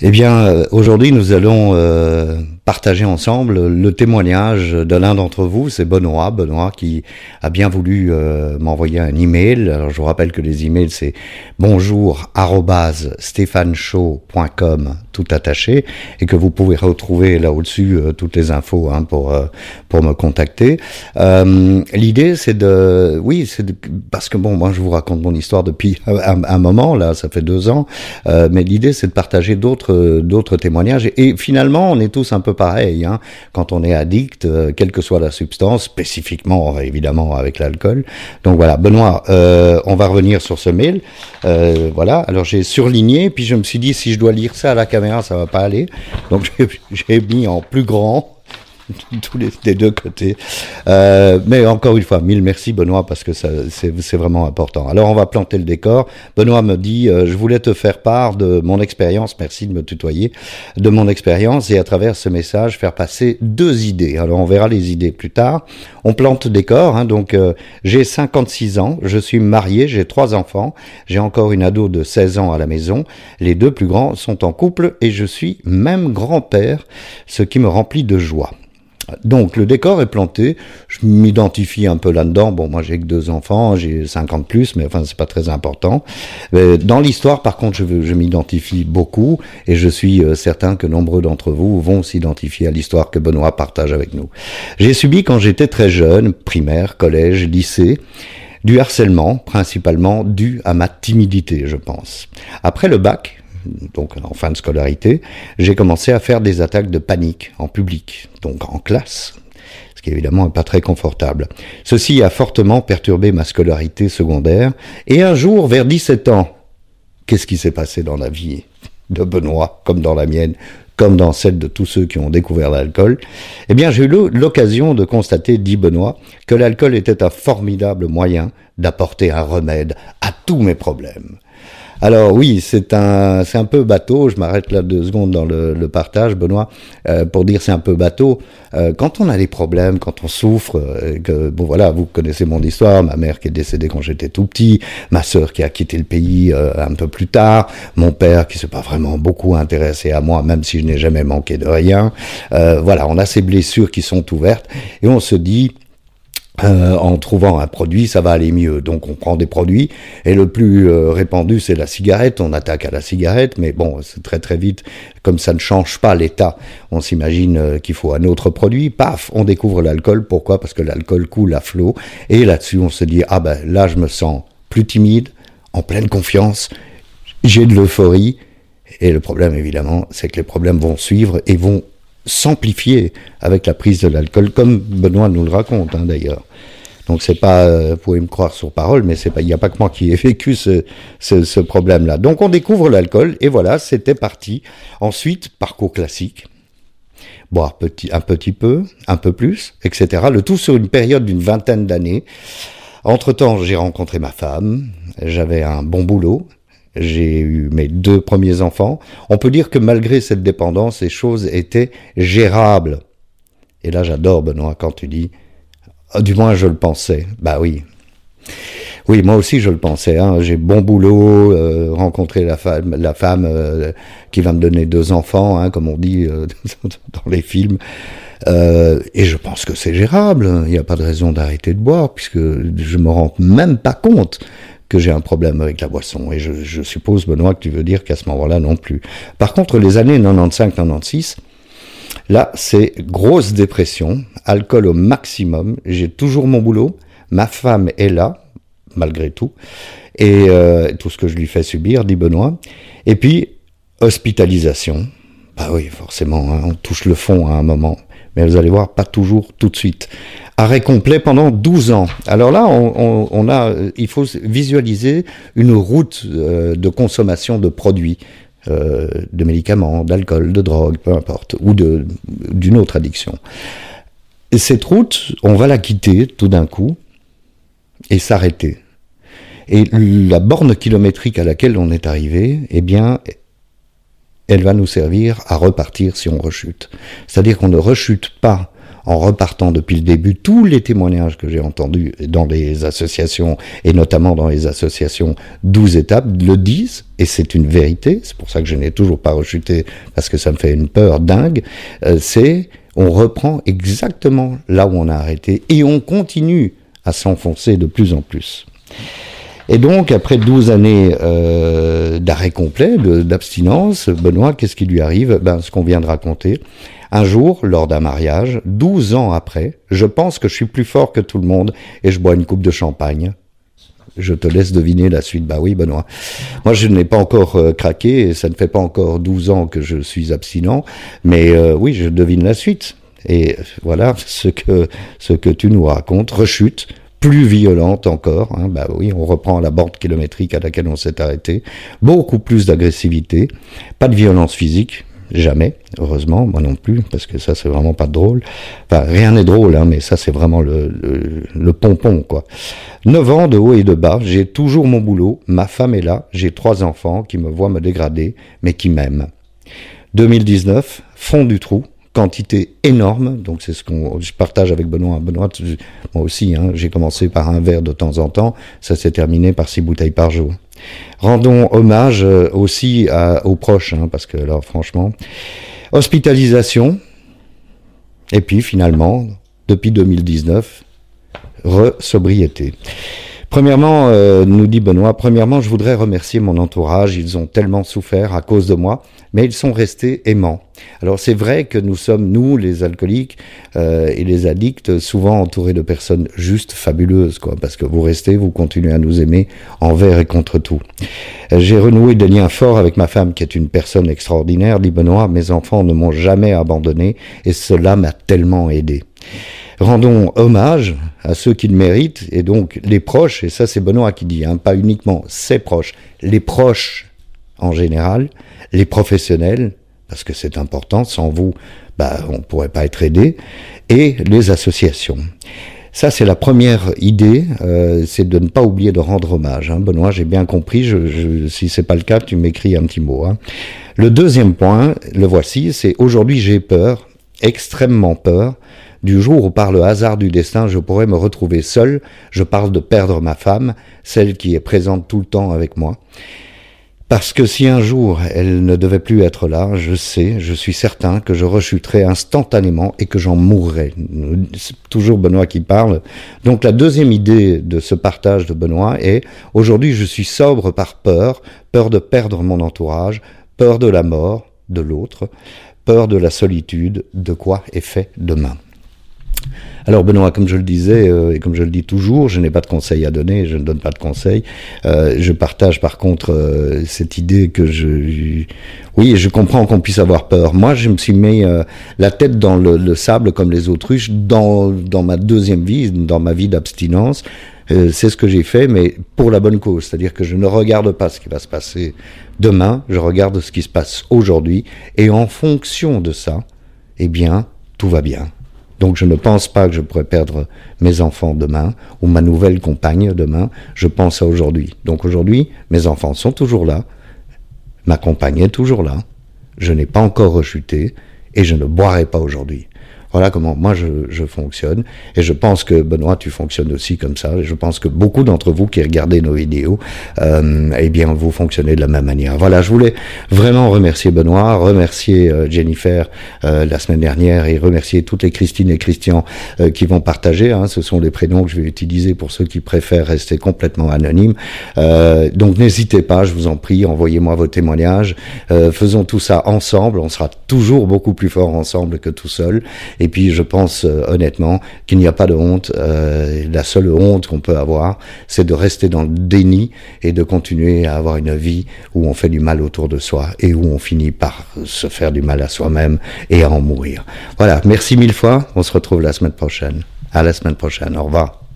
Eh bien, euh, aujourd'hui, nous allons euh, partager ensemble le témoignage de l'un d'entre vous, c'est Benoît. Benoît qui a bien voulu euh, m'envoyer un email. Alors, je vous rappelle que les emails, c'est bonjour tout attaché, et que vous pouvez retrouver là au-dessus toutes les infos hein, pour pour me contacter. L'idée, c'est de, oui, c'est parce que bon, moi, je vous raconte mon histoire depuis un moment là, ça fait deux ans, mais l'idée, c'est de partager d'autres d'autres témoignages. Et, finalement, on est tous un peu pareils. Hein, quand on est addict, euh, quelle que soit la substance, spécifiquement évidemment avec l'alcool. Donc voilà, Benoît, euh, on va revenir sur ce mail. Euh, voilà, alors j'ai surligné, puis je me suis dit si je dois lire ça à la caméra, ça va pas aller. Donc j'ai mis en plus grand tous les des deux côtés. Euh, mais encore une fois, mille merci Benoît parce que c'est vraiment important. Alors on va planter le décor. Benoît me dit, euh, je voulais te faire part de mon expérience, merci de me tutoyer, de mon expérience et à travers ce message faire passer deux idées. Alors on verra les idées plus tard. On plante décor, hein, donc euh, j'ai 56 ans, je suis marié, j'ai trois enfants, j'ai encore une ado de 16 ans à la maison. Les deux plus grands sont en couple et je suis même grand-père, ce qui me remplit de joie. Donc le décor est planté, je m'identifie un peu là-dedans. Bon, moi j'ai que deux enfants, j'ai 50 plus, mais enfin c'est pas très important. dans l'histoire, par contre, je, je m'identifie beaucoup et je suis euh, certain que nombreux d'entre vous vont s'identifier à l'histoire que Benoît partage avec nous. J'ai subi quand j'étais très jeune, primaire, collège, lycée, du harcèlement, principalement dû à ma timidité, je pense. Après le bac, donc en fin de scolarité, j'ai commencé à faire des attaques de panique en public, donc en classe, ce qui évidemment n'est pas très confortable. Ceci a fortement perturbé ma scolarité secondaire, et un jour, vers 17 ans, qu'est-ce qui s'est passé dans la vie de Benoît, comme dans la mienne, comme dans celle de tous ceux qui ont découvert l'alcool, eh bien j'ai eu l'occasion de constater, dit Benoît, que l'alcool était un formidable moyen d'apporter un remède à tous mes problèmes. Alors oui, c'est un, peu bateau. Je m'arrête là deux secondes dans le, partage, Benoît, euh, pour dire c'est un peu bateau. Euh, quand on a des problèmes, quand on souffre, euh, bon voilà, vous connaissez mon histoire. Ma mère qui est décédée quand j'étais tout petit, ma sœur qui a quitté le pays un peu plus tard, mon père qui s'est pas vraiment beaucoup intéressé à moi, même si je n'ai jamais manqué de rien. voilà, on a ces blessures qui sont ouvertes et on se dit euh, en trouvant un produit, ça va aller mieux. Donc on prend des produits et le plus euh, répandu c'est la cigarette. On attaque à la cigarette, mais bon, c'est très très vite. Comme ça ne change pas l'état, on s'imagine euh, qu'il faut un autre produit. Paf, on découvre l'alcool. Pourquoi? Parce que l'alcool coule à flot. Et là-dessus, on se dit ah ben là, je me sens plus timide, en pleine confiance, j'ai de l'euphorie. Et le problème, évidemment, c'est que les problèmes vont suivre et vont s'amplifier avec la prise de l'alcool, comme Benoît nous le raconte hein, d'ailleurs. Donc c'est pas, euh, vous pouvez me croire sur parole, mais c'est pas, il n'y a pas que moi qui ai vécu ce, ce, problème-là. Donc on découvre l'alcool et voilà, c'était parti. Ensuite, parcours classique, boire petit, un petit peu, un peu plus, etc. Le tout sur une période d'une vingtaine d'années. Entre-temps, j'ai rencontré ma femme, j'avais un bon boulot, j'ai eu mes deux premiers enfants. On peut dire que malgré cette dépendance, les choses étaient gérables. Et là, j'adore, Benoît, quand tu dis, ah, du moins je le pensais. Bah oui. Oui, moi aussi je le pensais. Hein. J'ai bon boulot, euh, rencontré la femme, la femme euh, qui va me donner deux enfants, hein, comme on dit euh, dans les films. et je pense que c'est gérable. Il n'y a pas de raison d'arrêter de boire, puisque je me rends même pas compte que j'ai un problème avec la boisson. Et je, suppose, Benoît, que tu veux dire qu'à ce moment-là non plus. Par contre, les années 95-96, là, c'est grosse dépression, alcool au maximum. J'ai toujours mon boulot. Ma femme est là, malgré tout. Et euh, tout ce que je lui fais subir, dit Benoît. Et puis, hospitalisation. Bah oui, forcément, hein, on touche le fond à un moment. Mais vous allez voir, pas toujours tout de suite arrêt complet pendant 12 ans. Alors là, on, a, il faut visualiser une route euh, de consommation de produits, euh, de médicaments, d'alcool, de drogue, peu importe, ou d'une autre addiction. Et cette route, on va la quitter tout d'un coup et s'arrêter. Et la borne kilométrique à laquelle on est arrivé, eh bien, elle va nous servir à repartir si on rechute. C'est-à-dire qu'on ne rechute pas en repartant depuis le début. Tous les témoignages que j'ai entendus dans les associations, et notamment dans les associations 12 étapes, le disent, et c'est une vérité, c'est pour ça que je n'ai toujours pas rechuté, parce que ça me fait une peur dingue, euh, c'est on reprend exactement là où on a arrêté, et on continue à s'enfoncer de plus en plus. Et donc, après 12 années euh, d'arrêt complet, d'abstinence, Benoît, qu'est-ce qui lui arrive? Ben, Ce qu'on vient de raconter. Un jour, lors d'un mariage, 12 ans après, je pense que je suis plus fort que tout le monde et je bois une coupe de champagne. Je te laisse deviner la suite. Bah oui, Benoît. Moi, je n'ai pas encore euh, craqué et ça ne fait pas encore 12 ans que je suis abstinent. Mais euh, oui, je devine la suite. Et voilà ce que, ce que tu nous racontes. Rechute, plus violente encore. Hein, bah oui, on reprend la bande kilométrique à laquelle on s'est arrêté. Beaucoup plus d'agressivité, pas de violence physique, jamais, heureusement, moi non plus, parce que ça c'est vraiment pas drôle. Enfin, rien n'est drôle, hein, mais ça c'est vraiment le, le, le, pompon, quoi. Neuf ans de haut et de bas, j'ai toujours mon boulot, ma femme est là, j'ai trois enfants qui me voient me dégrader, mais qui m'aiment. 2019, fond du trou, quantité énorme. Donc c'est ce qu'on je partage avec Benoît. Benoît, moi aussi, hein, j'ai commencé par un verre de temps en temps. Ça s'est terminé par six bouteilles par jour. Rendons hommage euh, aussi aux proches, hein, parce que là, franchement, hospitalisation. Et puis finalement, depuis 2019, re-sobriété. Premièrement, euh, nous dit Benoît, premièrement, je voudrais remercier mon entourage. Ils ont tellement souffert à cause de moi, mais ils sont restés aimants. Alors c'est vrai que nous sommes, nous, les alcooliques euh, et les addicts, souvent entourés de personnes juste fabuleuses, quoi, parce que vous restez, vous continuez à nous aimer envers et contre tout. Euh, j'ai renoué des liens forts avec ma femme, qui est une personne extraordinaire, dit Benoît. Mes enfants ne m'ont jamais abandonné, et cela m'a tellement aidé. Rendons hommage à ceux qui le méritent, et donc les proches, et ça c'est Benoît qui dit, hein, pas uniquement ses proches, les proches en général, les professionnels, parce que c'est important, sans vous, bah, on ne pourrait pas être aidé, et les associations. Ça, c'est la première idée, euh, c'est de ne pas oublier de rendre hommage. Hein. Benoît, j'ai bien compris, je, je, si c'est pas le cas, tu m'écris un petit mot. Hein. Le deuxième point, le voici, c'est aujourd'hui j'ai peur, extrêmement peur, du jour où par le hasard du destin je pourrais me retrouver seul, je parle de perdre ma femme, celle qui est présente tout le temps avec moi. Parce que si un jour elle ne devait plus être là, je sais, je suis certain que je rechuterais instantanément et que j'en mourrais. C'est toujours Benoît qui parle. Donc la deuxième idée de ce partage de Benoît est, aujourd'hui je suis sobre par peur, peur de perdre mon entourage, peur de la mort de l'autre, peur de la solitude, de quoi est fait demain. Alors Benoît, comme je le disais euh, et comme je le dis toujours, je n'ai pas de conseils à donner, je ne donne pas de conseils. Euh, je partage par contre euh, cette idée que je, oui, je comprends qu'on puisse avoir peur. Moi, je me suis mis euh, la tête dans le, le, sable comme les autruches dans dans ma deuxième vie, dans ma vie d'abstinence. Euh, c'est ce que j'ai fait, mais pour la bonne cause, c'est-à-dire que je ne regarde pas ce qui va se passer demain, je regarde ce qui se passe aujourd'hui, et en fonction de ça, eh bien, tout va bien. Donc je ne pense pas que je pourrais perdre mes enfants demain ou ma nouvelle compagne demain. Je pense à aujourd'hui. Donc aujourd'hui, mes enfants sont toujours là. Ma compagne est toujours là. Je n'ai pas encore rechuté et je ne boirai pas aujourd'hui. Voilà comment moi je, je, fonctionne. Et je pense que Benoît, tu fonctionnes aussi comme ça. Et je pense que beaucoup d'entre vous qui regardez nos vidéos, euh, eh bien, vous fonctionnez de la même manière. Voilà, je voulais vraiment remercier Benoît, remercier euh, Jennifer euh, la semaine dernière et remercier toutes les Christine et Christian euh, qui vont partager. Hein, ce sont les prénoms que je vais utiliser pour ceux qui préfèrent rester complètement anonymes. Euh, donc n'hésitez pas, je vous en prie, envoyez-moi vos témoignages. Faisons tout ça ensemble. On sera toujours beaucoup plus fort ensemble que tout seul. Et puis je pense euh, honnêtement qu'il n'y a pas de honte. Euh, la seule honte qu'on peut avoir, c'est de rester dans le déni et de continuer à avoir une vie où on fait du mal autour de soi et où on finit par se faire du mal à soi-même et à en mourir. Voilà, merci mille fois. On se retrouve la semaine prochaine. À la semaine prochaine. Au revoir.